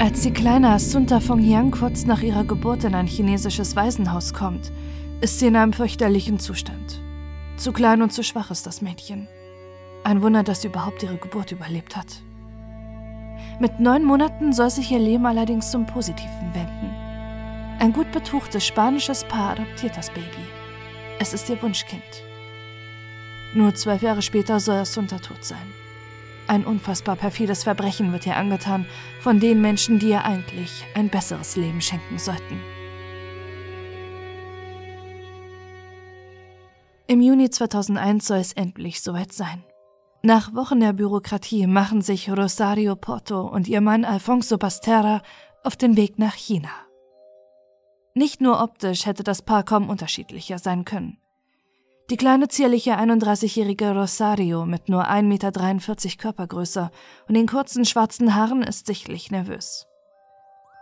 Als die kleine Asunta Fonghyang kurz nach ihrer Geburt in ein chinesisches Waisenhaus kommt, ist sie in einem fürchterlichen Zustand. Zu klein und zu schwach ist das Mädchen. Ein Wunder, dass sie überhaupt ihre Geburt überlebt hat. Mit neun Monaten soll sich ihr Leben allerdings zum Positiven wenden. Ein gut betuchtes spanisches Paar adoptiert das Baby. Es ist ihr Wunschkind. Nur zwölf Jahre später soll Asunta tot sein. Ein unfassbar perfides Verbrechen wird ihr angetan von den Menschen, die ihr eigentlich ein besseres Leben schenken sollten. Im Juni 2001 soll es endlich soweit sein. Nach Wochen der Bürokratie machen sich Rosario Porto und ihr Mann Alfonso Bastera auf den Weg nach China. Nicht nur optisch hätte das Paar kaum unterschiedlicher sein können. Die kleine zierliche 31-jährige Rosario mit nur 1,43 Meter Körpergröße und den kurzen schwarzen Haaren ist sichtlich nervös.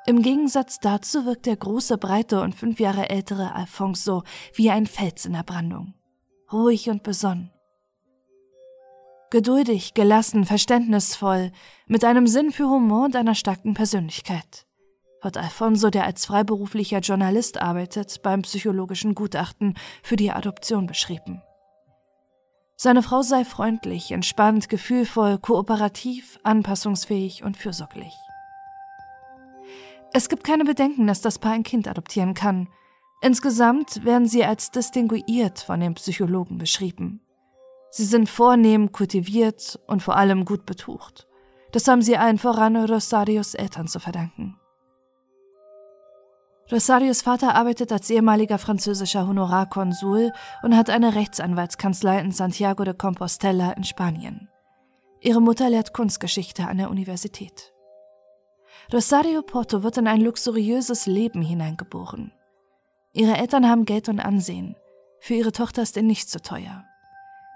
Im Gegensatz dazu wirkt der große, breite und fünf Jahre ältere Alfonso wie ein Fels in der Brandung ruhig und besonnen. Geduldig, gelassen, verständnisvoll, mit einem Sinn für Humor und einer starken Persönlichkeit wird Alfonso, der als freiberuflicher Journalist arbeitet, beim psychologischen Gutachten für die Adoption beschrieben. Seine Frau sei freundlich, entspannt, gefühlvoll, kooperativ, anpassungsfähig und fürsorglich. Es gibt keine Bedenken, dass das Paar ein Kind adoptieren kann, Insgesamt werden sie als distinguiert von den Psychologen beschrieben. Sie sind vornehm, kultiviert und vor allem gut betucht. Das haben sie allen voran Rosarios Eltern zu verdanken. Rosarios Vater arbeitet als ehemaliger französischer Honorarkonsul und hat eine Rechtsanwaltskanzlei in Santiago de Compostela in Spanien. Ihre Mutter lehrt Kunstgeschichte an der Universität. Rosario Porto wird in ein luxuriöses Leben hineingeboren. Ihre Eltern haben Geld und Ansehen. Für ihre Tochter ist er nicht zu teuer.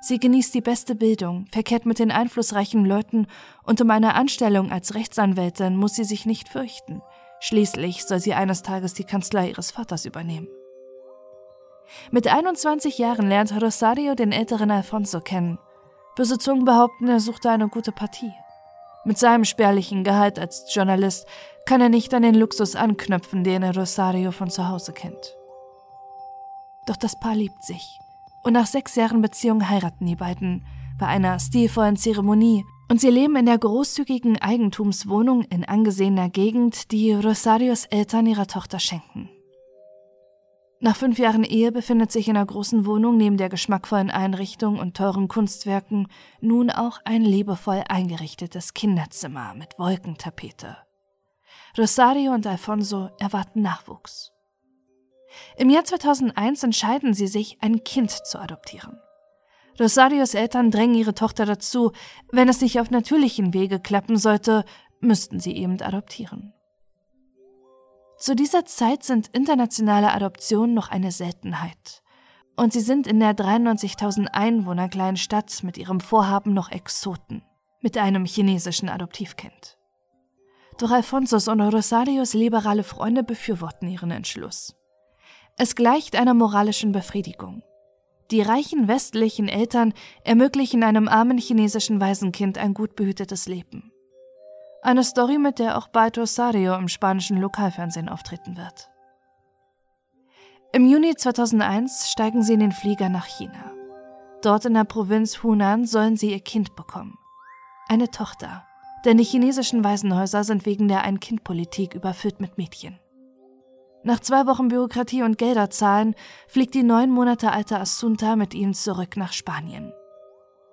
Sie genießt die beste Bildung, verkehrt mit den einflussreichen Leuten und um eine Anstellung als Rechtsanwältin muss sie sich nicht fürchten. Schließlich soll sie eines Tages die Kanzlei ihres Vaters übernehmen. Mit 21 Jahren lernt Rosario den älteren Alfonso kennen. Böse Zungen behaupten, er suchte eine gute Partie. Mit seinem spärlichen Gehalt als Journalist kann er nicht an den Luxus anknüpfen, den er Rosario von zu Hause kennt. Doch das Paar liebt sich. Und nach sechs Jahren Beziehung heiraten die beiden bei einer stilvollen Zeremonie und sie leben in der großzügigen Eigentumswohnung in angesehener Gegend, die Rosarios Eltern ihrer Tochter schenken. Nach fünf Jahren Ehe befindet sich in der großen Wohnung neben der geschmackvollen Einrichtung und teuren Kunstwerken nun auch ein liebevoll eingerichtetes Kinderzimmer mit Wolkentapete. Rosario und Alfonso erwarten Nachwuchs. Im Jahr 2001 entscheiden sie sich, ein Kind zu adoptieren. Rosarios Eltern drängen ihre Tochter dazu, wenn es nicht auf natürlichen Wege klappen sollte, müssten sie eben adoptieren. Zu dieser Zeit sind internationale Adoptionen noch eine Seltenheit. Und sie sind in der 93.000 Einwohner kleinen Stadt mit ihrem Vorhaben noch Exoten, mit einem chinesischen Adoptivkind. Doch Alfonsos und Rosarios liberale Freunde befürworten ihren Entschluss. Es gleicht einer moralischen Befriedigung. Die reichen westlichen Eltern ermöglichen einem armen chinesischen Waisenkind ein gut behütetes Leben. Eine Story, mit der auch bald Rosario im spanischen Lokalfernsehen auftreten wird. Im Juni 2001 steigen sie in den Flieger nach China. Dort in der Provinz Hunan sollen sie ihr Kind bekommen. Eine Tochter, denn die chinesischen Waisenhäuser sind wegen der Ein-Kind-Politik überfüllt mit Mädchen. Nach zwei Wochen Bürokratie und Gelder zahlen, fliegt die neun Monate alte Assunta mit ihm zurück nach Spanien.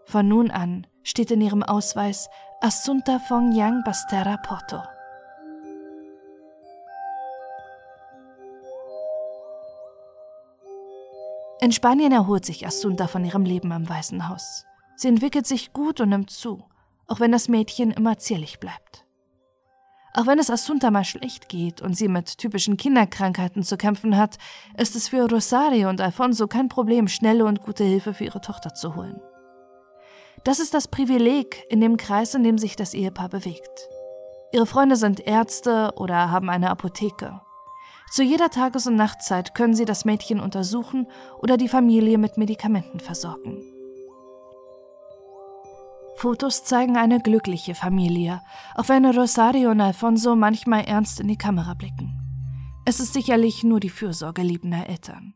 Von nun an steht in ihrem Ausweis Assunta von Yang Bastera Porto. In Spanien erholt sich Assunta von ihrem Leben am Waisenhaus. Sie entwickelt sich gut und nimmt zu, auch wenn das Mädchen immer zierlich bleibt. Auch wenn es Assunta mal schlecht geht und sie mit typischen Kinderkrankheiten zu kämpfen hat, ist es für Rosario und Alfonso kein Problem, schnelle und gute Hilfe für ihre Tochter zu holen. Das ist das Privileg in dem Kreis, in dem sich das Ehepaar bewegt. Ihre Freunde sind Ärzte oder haben eine Apotheke. Zu jeder Tages- und Nachtzeit können sie das Mädchen untersuchen oder die Familie mit Medikamenten versorgen. Fotos zeigen eine glückliche Familie, auch wenn Rosario und Alfonso manchmal ernst in die Kamera blicken. Es ist sicherlich nur die Fürsorge liebender Eltern.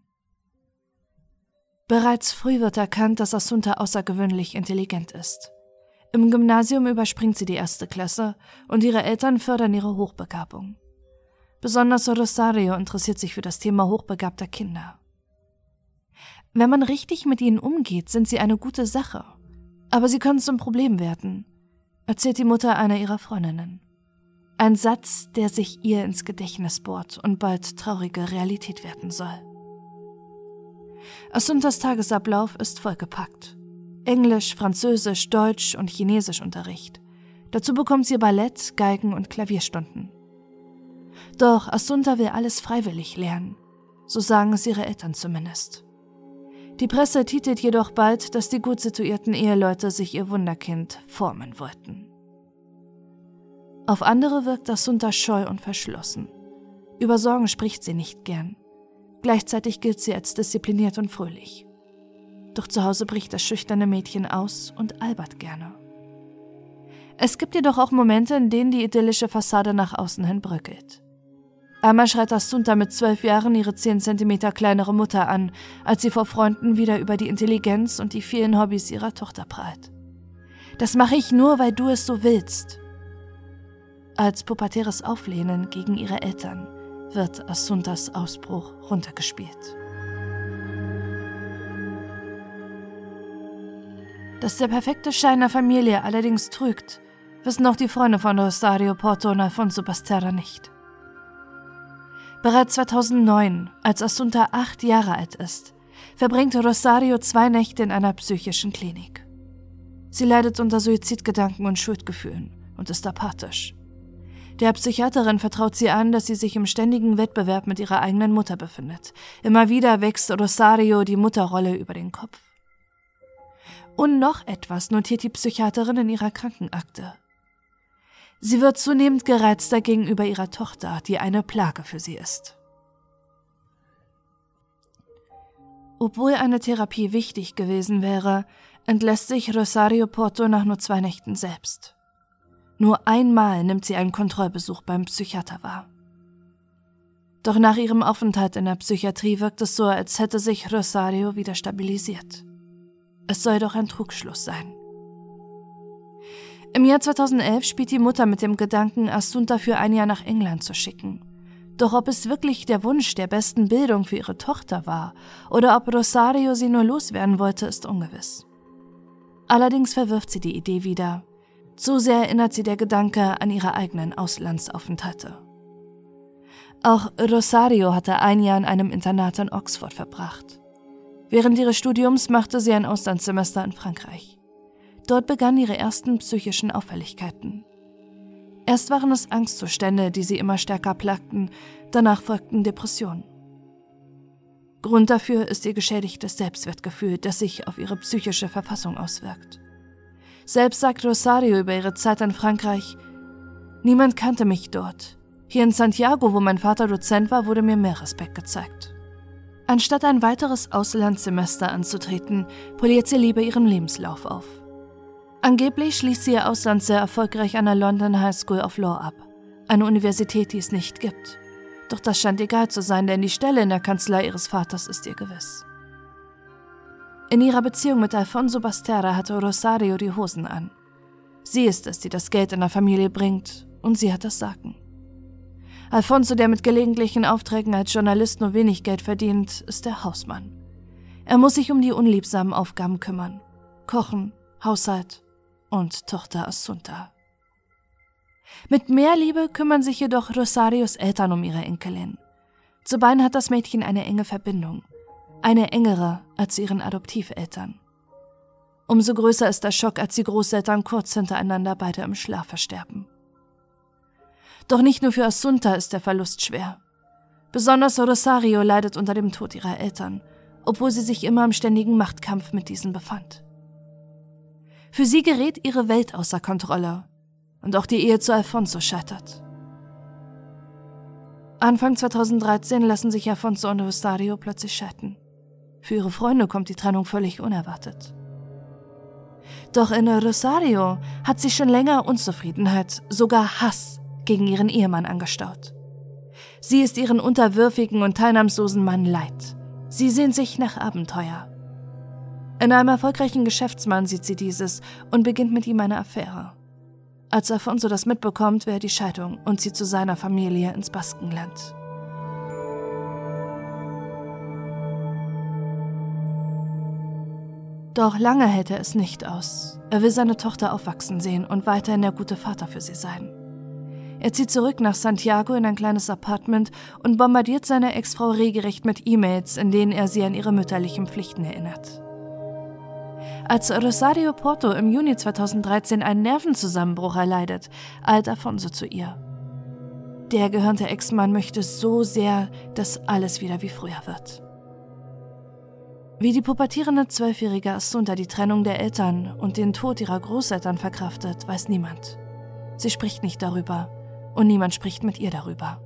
Bereits früh wird erkannt, dass Asunta außergewöhnlich intelligent ist. Im Gymnasium überspringt sie die erste Klasse und ihre Eltern fördern ihre Hochbegabung. Besonders Rosario interessiert sich für das Thema hochbegabter Kinder. Wenn man richtig mit ihnen umgeht, sind sie eine gute Sache. Aber sie können zum Problem werden, erzählt die Mutter einer ihrer Freundinnen. Ein Satz, der sich ihr ins Gedächtnis bohrt und bald traurige Realität werden soll. Asuntas Tagesablauf ist vollgepackt. Englisch, Französisch, Deutsch und Chinesisch Unterricht. Dazu bekommt sie Ballett, Geigen und Klavierstunden. Doch Asunta will alles freiwillig lernen. So sagen es ihre Eltern zumindest. Die Presse titelt jedoch bald, dass die gut situierten Eheleute sich ihr Wunderkind formen wollten. Auf andere wirkt Asunta scheu und verschlossen. Über Sorgen spricht sie nicht gern. Gleichzeitig gilt sie als diszipliniert und fröhlich. Doch zu Hause bricht das schüchterne Mädchen aus und albert gerne. Es gibt jedoch auch Momente, in denen die idyllische Fassade nach außen hin bröckelt. Einmal schreit Assunta mit zwölf Jahren ihre zehn Zentimeter kleinere Mutter an, als sie vor Freunden wieder über die Intelligenz und die vielen Hobbys ihrer Tochter prahlt. Das mache ich nur, weil du es so willst. Als pubertäres Auflehnen gegen ihre Eltern wird Assuntas Ausbruch runtergespielt. Dass der perfekte Schein der Familie allerdings trügt, wissen auch die Freunde von Rosario Porto und Alfonso Basterra nicht. Bereits 2009, als Assunta acht Jahre alt ist, verbringt Rosario zwei Nächte in einer psychischen Klinik. Sie leidet unter Suizidgedanken und Schuldgefühlen und ist apathisch. Der Psychiaterin vertraut sie an, dass sie sich im ständigen Wettbewerb mit ihrer eigenen Mutter befindet. Immer wieder wächst Rosario die Mutterrolle über den Kopf. Und noch etwas notiert die Psychiaterin in ihrer Krankenakte. Sie wird zunehmend gereizter gegenüber ihrer Tochter, die eine Plage für sie ist. Obwohl eine Therapie wichtig gewesen wäre, entlässt sich Rosario Porto nach nur zwei Nächten selbst. Nur einmal nimmt sie einen Kontrollbesuch beim Psychiater wahr. Doch nach ihrem Aufenthalt in der Psychiatrie wirkt es so, als hätte sich Rosario wieder stabilisiert. Es soll doch ein Trugschluss sein. Im Jahr 2011 spielt die Mutter mit dem Gedanken, Assunta für ein Jahr nach England zu schicken. Doch ob es wirklich der Wunsch der besten Bildung für ihre Tochter war oder ob Rosario sie nur loswerden wollte, ist ungewiss. Allerdings verwirft sie die Idee wieder. Zu sehr erinnert sie der Gedanke an ihre eigenen Auslandsaufenthalte. Auch Rosario hatte ein Jahr in einem Internat in Oxford verbracht. Während ihres Studiums machte sie ein Auslandssemester in Frankreich. Dort begannen ihre ersten psychischen Auffälligkeiten. Erst waren es Angstzustände, die sie immer stärker plagten, danach folgten Depressionen. Grund dafür ist ihr geschädigtes Selbstwertgefühl, das sich auf ihre psychische Verfassung auswirkt. Selbst sagt Rosario über ihre Zeit in Frankreich, Niemand kannte mich dort. Hier in Santiago, wo mein Vater Dozent war, wurde mir mehr Respekt gezeigt. Anstatt ein weiteres Auslandssemester anzutreten, poliert sie lieber ihren Lebenslauf auf. Angeblich schließt sie ihr Ausland sehr erfolgreich an der London High School of Law ab, eine Universität, die es nicht gibt. Doch das scheint egal zu sein, denn die Stelle in der Kanzlei ihres Vaters ist ihr gewiss. In ihrer Beziehung mit Alfonso Basterra hatte Rosario die Hosen an. Sie ist es, die das Geld in der Familie bringt, und sie hat das Sagen. Alfonso, der mit gelegentlichen Aufträgen als Journalist nur wenig Geld verdient, ist der Hausmann. Er muss sich um die unliebsamen Aufgaben kümmern. Kochen, Haushalt, und Tochter Assunta. Mit mehr Liebe kümmern sich jedoch Rosarios Eltern um ihre Enkelin. Zu beiden hat das Mädchen eine enge Verbindung, eine engere als zu ihren Adoptiveltern. Umso größer ist der Schock, als die Großeltern kurz hintereinander beide im Schlaf versterben. Doch nicht nur für Assunta ist der Verlust schwer. Besonders Rosario leidet unter dem Tod ihrer Eltern, obwohl sie sich immer im ständigen Machtkampf mit diesen befand. Für sie gerät ihre Welt außer Kontrolle und auch die Ehe zu Alfonso scheitert. Anfang 2013 lassen sich Alfonso und Rosario plötzlich scheiden. Für ihre Freunde kommt die Trennung völlig unerwartet. Doch in Rosario hat sie schon länger Unzufriedenheit, sogar Hass gegen ihren Ehemann angestaut. Sie ist ihren unterwürfigen und teilnahmslosen Mann leid. Sie sehnt sich nach Abenteuer. In einem erfolgreichen Geschäftsmann sieht sie dieses und beginnt mit ihm eine Affäre. Als Alfonso das mitbekommt, er die Scheidung und zieht zu seiner Familie ins Baskenland. Doch lange hält er es nicht aus. Er will seine Tochter aufwachsen sehen und weiterhin der gute Vater für sie sein. Er zieht zurück nach Santiago in ein kleines Apartment und bombardiert seine Ex-Frau regelrecht mit E-Mails, in denen er sie an ihre mütterlichen Pflichten erinnert. Als Rosario Porto im Juni 2013 einen Nervenzusammenbruch erleidet, eilt Afonso zu ihr. Der gehörnte Ex-Mann möchte so sehr, dass alles wieder wie früher wird. Wie die pubertierende zwölfjährige Assunta die Trennung der Eltern und den Tod ihrer Großeltern verkraftet, weiß niemand. Sie spricht nicht darüber und niemand spricht mit ihr darüber.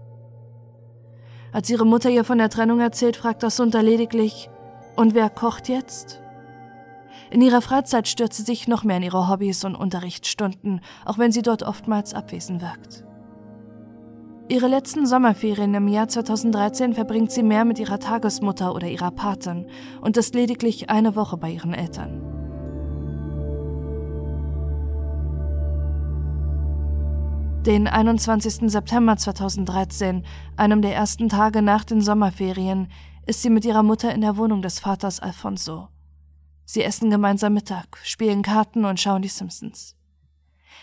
Als ihre Mutter ihr von der Trennung erzählt, fragt Assunta lediglich, und wer kocht jetzt? In ihrer Freizeit stürzt sie sich noch mehr in ihre Hobbys und Unterrichtsstunden, auch wenn sie dort oftmals abwesend wirkt. Ihre letzten Sommerferien im Jahr 2013 verbringt sie mehr mit ihrer Tagesmutter oder ihrer Patin und ist lediglich eine Woche bei ihren Eltern. Den 21. September 2013, einem der ersten Tage nach den Sommerferien, ist sie mit ihrer Mutter in der Wohnung des Vaters Alfonso. Sie essen gemeinsam Mittag, spielen Karten und schauen die Simpsons.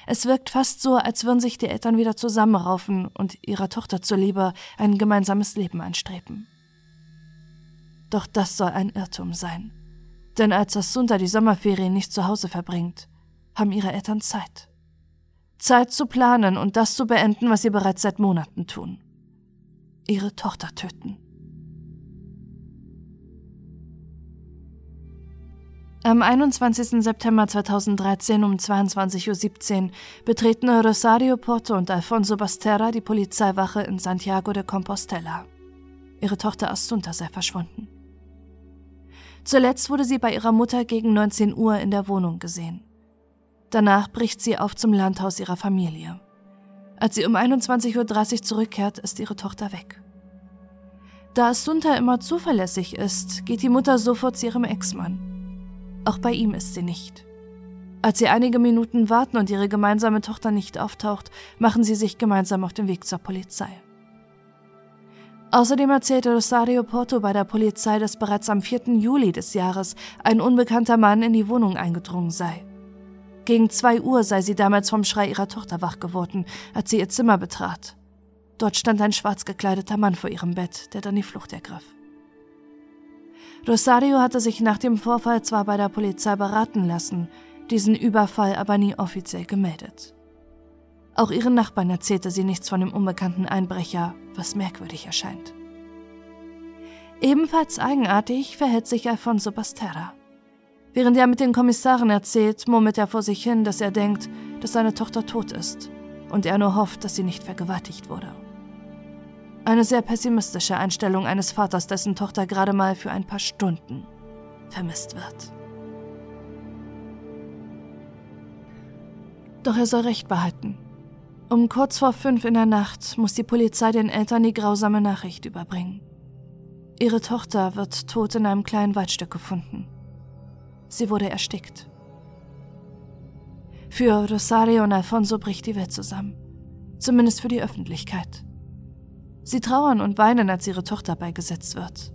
Es wirkt fast so, als würden sich die Eltern wieder zusammenraufen und ihrer Tochter zuliebe ein gemeinsames Leben anstreben. Doch das soll ein Irrtum sein. Denn als Assunta die Sommerferien nicht zu Hause verbringt, haben ihre Eltern Zeit. Zeit zu planen und das zu beenden, was sie bereits seit Monaten tun. Ihre Tochter töten. Am 21. September 2013 um 22.17 Uhr betreten Rosario Porto und Alfonso Basterra die Polizeiwache in Santiago de Compostela. Ihre Tochter Assunta sei verschwunden. Zuletzt wurde sie bei ihrer Mutter gegen 19 Uhr in der Wohnung gesehen. Danach bricht sie auf zum Landhaus ihrer Familie. Als sie um 21.30 Uhr zurückkehrt, ist ihre Tochter weg. Da Assunta immer zuverlässig ist, geht die Mutter sofort zu ihrem Ex-Mann. Auch bei ihm ist sie nicht. Als sie einige Minuten warten und ihre gemeinsame Tochter nicht auftaucht, machen sie sich gemeinsam auf den Weg zur Polizei. Außerdem erzählte Rosario Porto bei der Polizei, dass bereits am 4. Juli des Jahres ein unbekannter Mann in die Wohnung eingedrungen sei. Gegen zwei Uhr sei sie damals vom Schrei ihrer Tochter wach geworden, als sie ihr Zimmer betrat. Dort stand ein schwarz gekleideter Mann vor ihrem Bett, der dann die Flucht ergriff. Rosario hatte sich nach dem Vorfall zwar bei der Polizei beraten lassen, diesen Überfall aber nie offiziell gemeldet. Auch ihren Nachbarn erzählte sie nichts von dem unbekannten Einbrecher, was merkwürdig erscheint. Ebenfalls eigenartig verhält sich Alfonso Basterra. Während er mit den Kommissaren erzählt, murmelt er vor sich hin, dass er denkt, dass seine Tochter tot ist und er nur hofft, dass sie nicht vergewaltigt wurde. Eine sehr pessimistische Einstellung eines Vaters, dessen Tochter gerade mal für ein paar Stunden vermisst wird. Doch er soll Recht behalten. Um kurz vor fünf in der Nacht muss die Polizei den Eltern die grausame Nachricht überbringen. Ihre Tochter wird tot in einem kleinen Waldstück gefunden. Sie wurde erstickt. Für Rosario und Alfonso bricht die Welt zusammen. Zumindest für die Öffentlichkeit. Sie trauern und weinen, als ihre Tochter beigesetzt wird.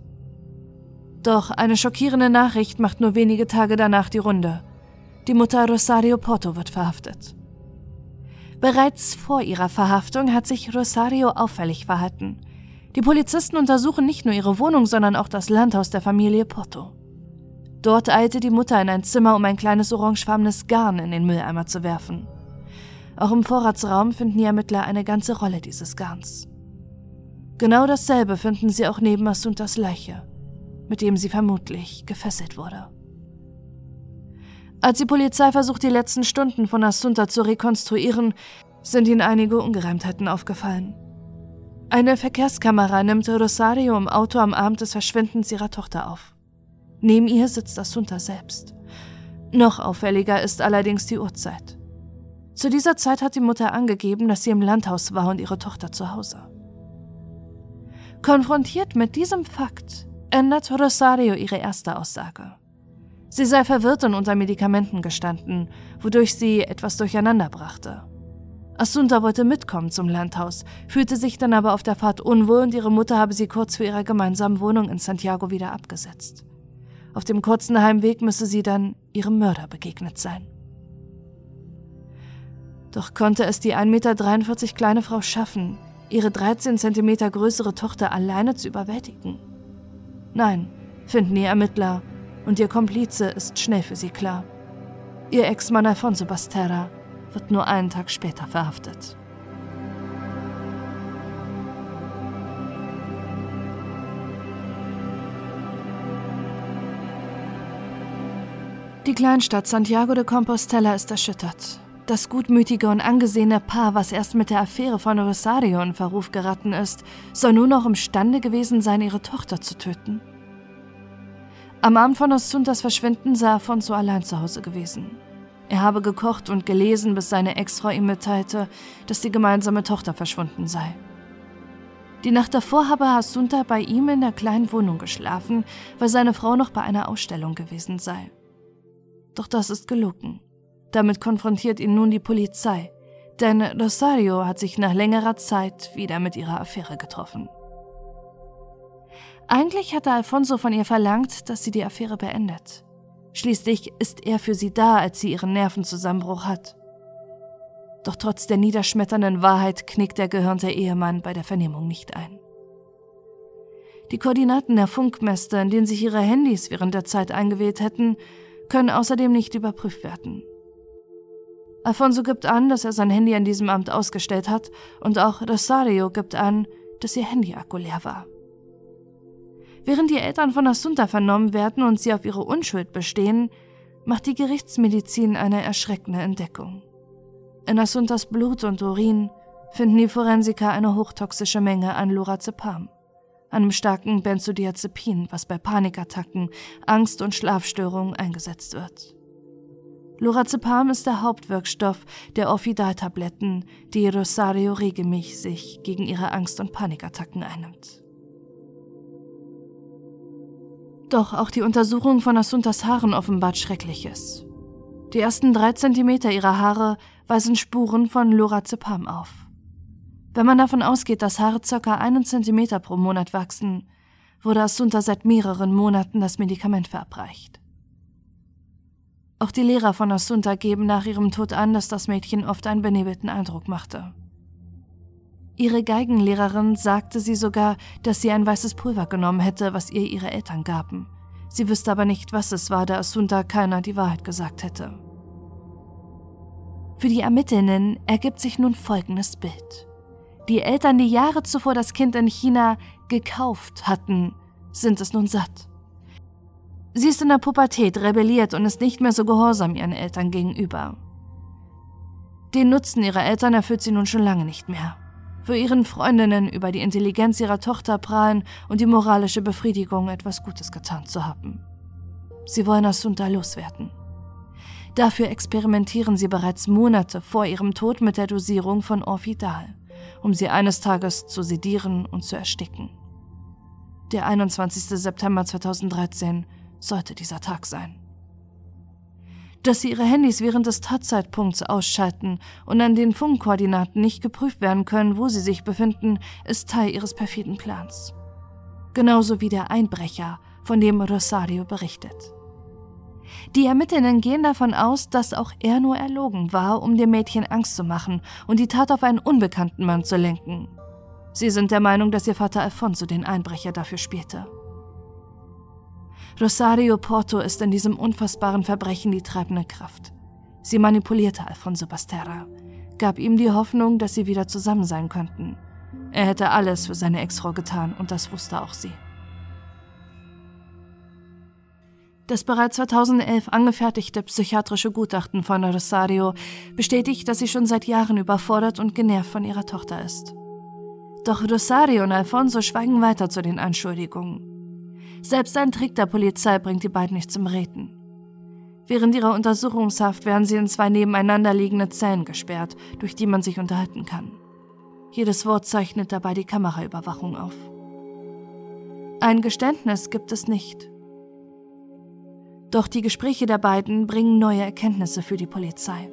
Doch eine schockierende Nachricht macht nur wenige Tage danach die Runde. Die Mutter Rosario Porto wird verhaftet. Bereits vor ihrer Verhaftung hat sich Rosario auffällig verhalten. Die Polizisten untersuchen nicht nur ihre Wohnung, sondern auch das Landhaus der Familie Porto. Dort eilte die Mutter in ein Zimmer, um ein kleines orangefarbenes Garn in den Mülleimer zu werfen. Auch im Vorratsraum finden die Ermittler eine ganze Rolle dieses Garns. Genau dasselbe finden sie auch neben Assuntas Leiche, mit dem sie vermutlich gefesselt wurde. Als die Polizei versucht, die letzten Stunden von Assunta zu rekonstruieren, sind ihnen einige Ungereimtheiten aufgefallen. Eine Verkehrskamera nimmt Rosario im Auto am Abend des Verschwindens ihrer Tochter auf. Neben ihr sitzt Assunta selbst. Noch auffälliger ist allerdings die Uhrzeit. Zu dieser Zeit hat die Mutter angegeben, dass sie im Landhaus war und ihre Tochter zu Hause. Konfrontiert mit diesem Fakt ändert Rosario ihre erste Aussage. Sie sei verwirrt und unter Medikamenten gestanden, wodurch sie etwas durcheinander brachte. Assunta wollte mitkommen zum Landhaus, fühlte sich dann aber auf der Fahrt unwohl und ihre Mutter habe sie kurz vor ihrer gemeinsamen Wohnung in Santiago wieder abgesetzt. Auf dem kurzen Heimweg müsse sie dann ihrem Mörder begegnet sein. Doch konnte es die 1,43 Meter kleine Frau schaffen, ihre 13 Zentimeter größere Tochter alleine zu überwältigen? Nein, finden die Ermittler, und ihr Komplize ist schnell für sie klar. Ihr Ex-Mann Alfonso Basterra wird nur einen Tag später verhaftet. Die Kleinstadt Santiago de Compostela ist erschüttert. Das gutmütige und angesehene Paar, was erst mit der Affäre von Rosario in Verruf geraten ist, soll nun noch imstande gewesen sein, ihre Tochter zu töten. Am Abend von Osuntas Verschwinden sei Afonso allein zu Hause gewesen. Er habe gekocht und gelesen, bis seine Ex-Frau ihm mitteilte, dass die gemeinsame Tochter verschwunden sei. Die Nacht davor habe Hasunta bei ihm in der kleinen Wohnung geschlafen, weil seine Frau noch bei einer Ausstellung gewesen sei. Doch das ist gelogen. Damit konfrontiert ihn nun die Polizei, denn Rosario hat sich nach längerer Zeit wieder mit ihrer Affäre getroffen. Eigentlich hatte Alfonso von ihr verlangt, dass sie die Affäre beendet. Schließlich ist er für sie da, als sie ihren Nervenzusammenbruch hat. Doch trotz der niederschmetternden Wahrheit knickt der gehörnte Ehemann bei der Vernehmung nicht ein. Die Koordinaten der Funkmäste, in denen sich ihre Handys während der Zeit eingewählt hätten, können außerdem nicht überprüft werden. Alfonso gibt an, dass er sein Handy an diesem Amt ausgestellt hat, und auch Rosario gibt an, dass ihr Handyakku leer war. Während die Eltern von Assunta vernommen werden und sie auf ihre Unschuld bestehen, macht die Gerichtsmedizin eine erschreckende Entdeckung. In Assuntas Blut und Urin finden die Forensiker eine hochtoxische Menge an Lorazepam, einem starken Benzodiazepin, was bei Panikattacken, Angst und Schlafstörungen eingesetzt wird. Lorazepam ist der Hauptwirkstoff der Orfidal-Tabletten, die Rosario regelmäßig gegen ihre Angst- und Panikattacken einnimmt. Doch auch die Untersuchung von Asuntas Haaren offenbart Schreckliches. Die ersten drei Zentimeter ihrer Haare weisen Spuren von Lorazepam auf. Wenn man davon ausgeht, dass Haare ca. einen Zentimeter pro Monat wachsen, wurde Asunta seit mehreren Monaten das Medikament verabreicht. Auch die Lehrer von Asunta geben nach ihrem Tod an, dass das Mädchen oft einen benebelten Eindruck machte. Ihre Geigenlehrerin sagte sie sogar, dass sie ein weißes Pulver genommen hätte, was ihr ihre Eltern gaben. Sie wüsste aber nicht, was es war, da Asunta keiner die Wahrheit gesagt hätte. Für die Ermittelnden ergibt sich nun folgendes Bild. Die Eltern, die Jahre zuvor das Kind in China gekauft hatten, sind es nun satt. Sie ist in der Pubertät, rebelliert und ist nicht mehr so gehorsam ihren Eltern gegenüber. Den Nutzen ihrer Eltern erfüllt sie nun schon lange nicht mehr für ihren Freundinnen über die Intelligenz ihrer Tochter prahlen und die moralische Befriedigung, etwas Gutes getan zu haben. Sie wollen Asunta loswerden. Dafür experimentieren sie bereits Monate vor ihrem Tod mit der Dosierung von Orfidal, um sie eines Tages zu sedieren und zu ersticken. Der 21. September 2013 sollte dieser Tag sein dass sie ihre Handys während des Tatzeitpunkts ausschalten und an den Funkkoordinaten nicht geprüft werden können, wo sie sich befinden, ist Teil ihres perfiden Plans. Genauso wie der Einbrecher, von dem Rosario berichtet. Die Ermittlerinnen gehen davon aus, dass auch er nur erlogen war, um dem Mädchen Angst zu machen und die Tat auf einen unbekannten Mann zu lenken. Sie sind der Meinung, dass ihr Vater Alfonso den Einbrecher dafür spielte. Rosario Porto ist in diesem unfassbaren Verbrechen die treibende Kraft. Sie manipulierte Alfonso Basterra, gab ihm die Hoffnung, dass sie wieder zusammen sein könnten. Er hätte alles für seine Ex-Frau getan und das wusste auch sie. Das bereits 2011 angefertigte psychiatrische Gutachten von Rosario bestätigt, dass sie schon seit Jahren überfordert und genervt von ihrer Tochter ist. Doch Rosario und Alfonso schweigen weiter zu den Anschuldigungen. Selbst ein Trick der Polizei bringt die beiden nicht zum Reden. Während ihrer Untersuchungshaft werden sie in zwei nebeneinander liegende Zellen gesperrt, durch die man sich unterhalten kann. Jedes Wort zeichnet dabei die Kameraüberwachung auf. Ein Geständnis gibt es nicht. Doch die Gespräche der beiden bringen neue Erkenntnisse für die Polizei.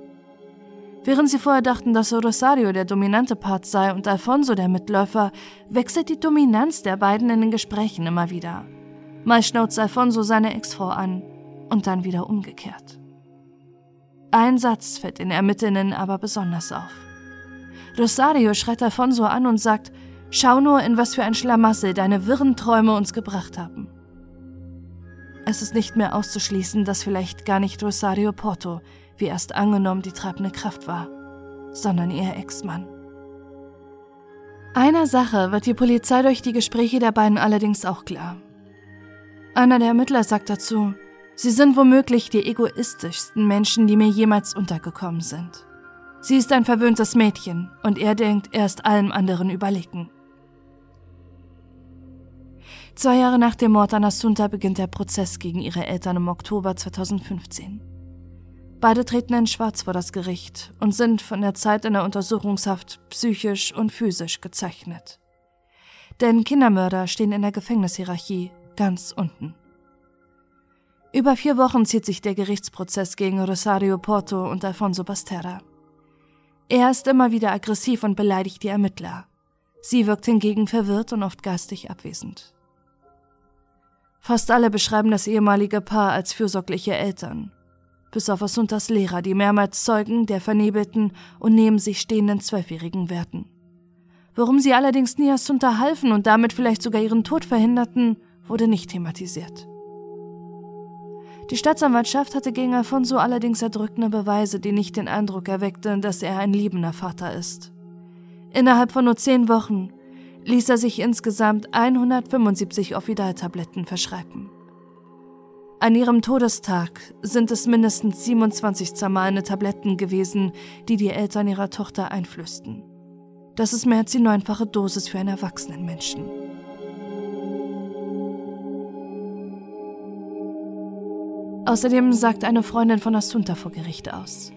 Während sie vorher dachten, dass Rosario der dominante Part sei und Alfonso der Mitläufer, wechselt die Dominanz der beiden in den Gesprächen immer wieder. Mal schnauzt Alfonso seine Ex-Frau an und dann wieder umgekehrt. Ein Satz fällt den Ermittlenden aber besonders auf. Rosario schreit Alfonso an und sagt, schau nur, in was für ein Schlamassel deine wirren Träume uns gebracht haben. Es ist nicht mehr auszuschließen, dass vielleicht gar nicht Rosario Porto, wie erst angenommen, die treibende Kraft war, sondern ihr Ex-Mann. Einer Sache wird die Polizei durch die Gespräche der beiden allerdings auch klar. Einer der Ermittler sagt dazu, sie sind womöglich die egoistischsten Menschen, die mir jemals untergekommen sind. Sie ist ein verwöhntes Mädchen und er denkt, er ist allem anderen überlegen. Zwei Jahre nach dem Mord an Assunta beginnt der Prozess gegen ihre Eltern im Oktober 2015. Beide treten in Schwarz vor das Gericht und sind von der Zeit in der Untersuchungshaft psychisch und physisch gezeichnet. Denn Kindermörder stehen in der Gefängnishierarchie ganz unten. Über vier Wochen zieht sich der Gerichtsprozess gegen Rosario Porto und Alfonso Basterra. Er ist immer wieder aggressiv und beleidigt die Ermittler. Sie wirkt hingegen verwirrt und oft geistig abwesend. Fast alle beschreiben das ehemalige Paar als fürsorgliche Eltern, bis auf Asuntas Lehrer, die mehrmals Zeugen der vernebelten und neben sich stehenden Zwölfjährigen werden. Warum sie allerdings nie Asunta halfen und damit vielleicht sogar ihren Tod verhinderten, wurde nicht thematisiert. Die Staatsanwaltschaft hatte gegen Alfonso allerdings erdrückende Beweise, die nicht den Eindruck erweckten, dass er ein liebender Vater ist. Innerhalb von nur zehn Wochen ließ er sich insgesamt 175 Ophidal-Tabletten verschreiben. An ihrem Todestag sind es mindestens 27 zermahlene Tabletten gewesen, die die Eltern ihrer Tochter einflößten. Das ist mehr als die neunfache Dosis für einen erwachsenen Menschen. Außerdem sagt eine Freundin von Assunta vor Gericht aus.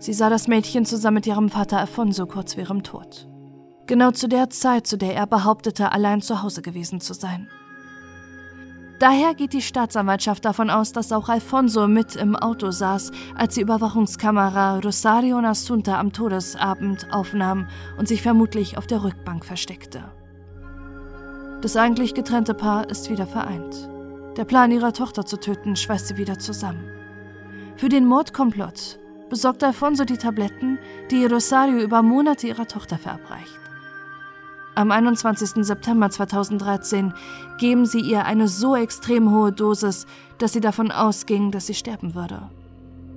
Sie sah das Mädchen zusammen mit ihrem Vater Alfonso kurz vor ihrem Tod. Genau zu der Zeit, zu der er behauptete, allein zu Hause gewesen zu sein. Daher geht die Staatsanwaltschaft davon aus, dass auch Alfonso mit im Auto saß, als die Überwachungskamera Rosario und Assunta am Todesabend aufnahm und sich vermutlich auf der Rückbank versteckte. Das eigentlich getrennte Paar ist wieder vereint. Der Plan, ihre Tochter zu töten, schweißt sie wieder zusammen. Für den Mordkomplott besorgt Alfonso die Tabletten, die Rosario über Monate ihrer Tochter verabreicht. Am 21. September 2013 geben sie ihr eine so extrem hohe Dosis, dass sie davon ausging, dass sie sterben würde.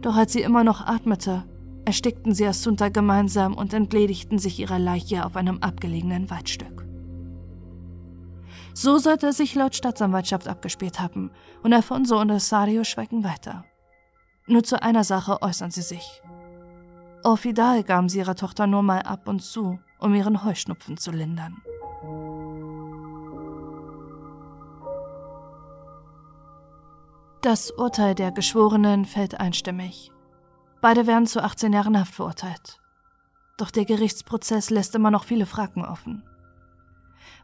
Doch als sie immer noch atmete, erstickten sie Assunta gemeinsam und entledigten sich ihrer Leiche auf einem abgelegenen Waldstück. So sollte es sich laut Staatsanwaltschaft abgespielt haben, und Alfonso und Rosario schweigen weiter. Nur zu einer Sache äußern sie sich. Orfidal gaben sie ihrer Tochter nur mal ab und zu, um ihren Heuschnupfen zu lindern. Das Urteil der Geschworenen fällt einstimmig. Beide werden zu 18 Jahren Haft verurteilt. Doch der Gerichtsprozess lässt immer noch viele Fragen offen.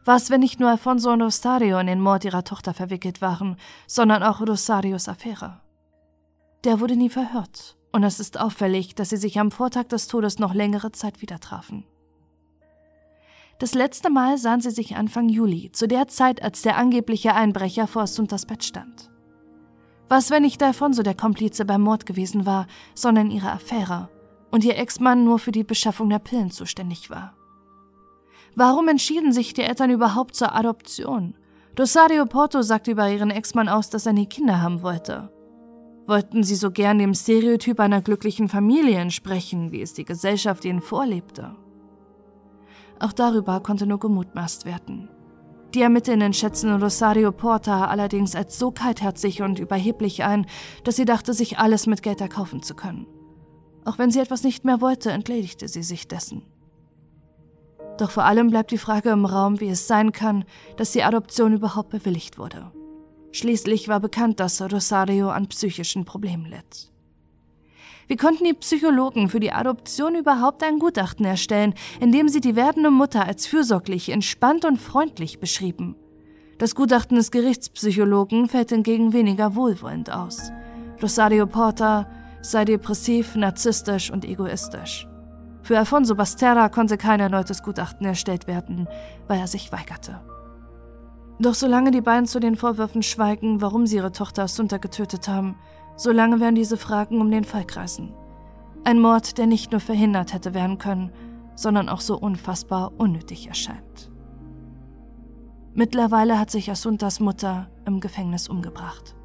Was, wenn nicht nur Alfonso und Rosario in den Mord ihrer Tochter verwickelt waren, sondern auch Rosarios Affäre? Der wurde nie verhört, und es ist auffällig, dass sie sich am Vortag des Todes noch längere Zeit wieder trafen. Das letzte Mal sahen sie sich Anfang Juli, zu der Zeit, als der angebliche Einbrecher vor Assuntas Bett stand. Was, wenn nicht Alfonso der Komplize beim Mord gewesen war, sondern ihre Affäre und ihr Ex-Mann nur für die Beschaffung der Pillen zuständig war? Warum entschieden sich die Eltern überhaupt zur Adoption? Rosario Porto sagte über ihren Ex-Mann aus, dass er nie Kinder haben wollte. Wollten sie so gern dem Stereotyp einer glücklichen Familie entsprechen, wie es die Gesellschaft ihnen vorlebte? Auch darüber konnte nur gemutmaßt werden. Die Ermittlerinnen schätzen Rosario Porta allerdings als so kaltherzig und überheblich ein, dass sie dachte, sich alles mit Geld erkaufen zu können. Auch wenn sie etwas nicht mehr wollte, entledigte sie sich dessen. Doch vor allem bleibt die Frage im Raum, wie es sein kann, dass die Adoption überhaupt bewilligt wurde. Schließlich war bekannt, dass Rosario an psychischen Problemen litt. Wie konnten die Psychologen für die Adoption überhaupt ein Gutachten erstellen, in dem sie die werdende Mutter als fürsorglich, entspannt und freundlich beschrieben? Das Gutachten des Gerichtspsychologen fällt hingegen weniger wohlwollend aus. Rosario Porta sei depressiv, narzisstisch und egoistisch. Für Alfonso Basterra konnte kein erneutes Gutachten erstellt werden, weil er sich weigerte. Doch solange die beiden zu den Vorwürfen schweigen, warum sie ihre Tochter Assunta getötet haben, solange werden diese Fragen um den Fall kreisen. Ein Mord, der nicht nur verhindert hätte werden können, sondern auch so unfassbar unnötig erscheint. Mittlerweile hat sich Asuntas Mutter im Gefängnis umgebracht.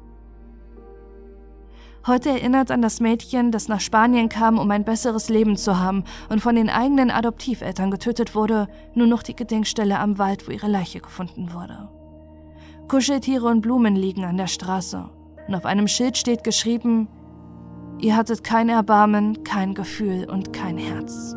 Heute erinnert an das Mädchen, das nach Spanien kam, um ein besseres Leben zu haben und von den eigenen Adoptiveltern getötet wurde, nur noch die Gedenkstelle am Wald, wo ihre Leiche gefunden wurde. Kuscheltiere und Blumen liegen an der Straße und auf einem Schild steht geschrieben, ihr hattet kein Erbarmen, kein Gefühl und kein Herz.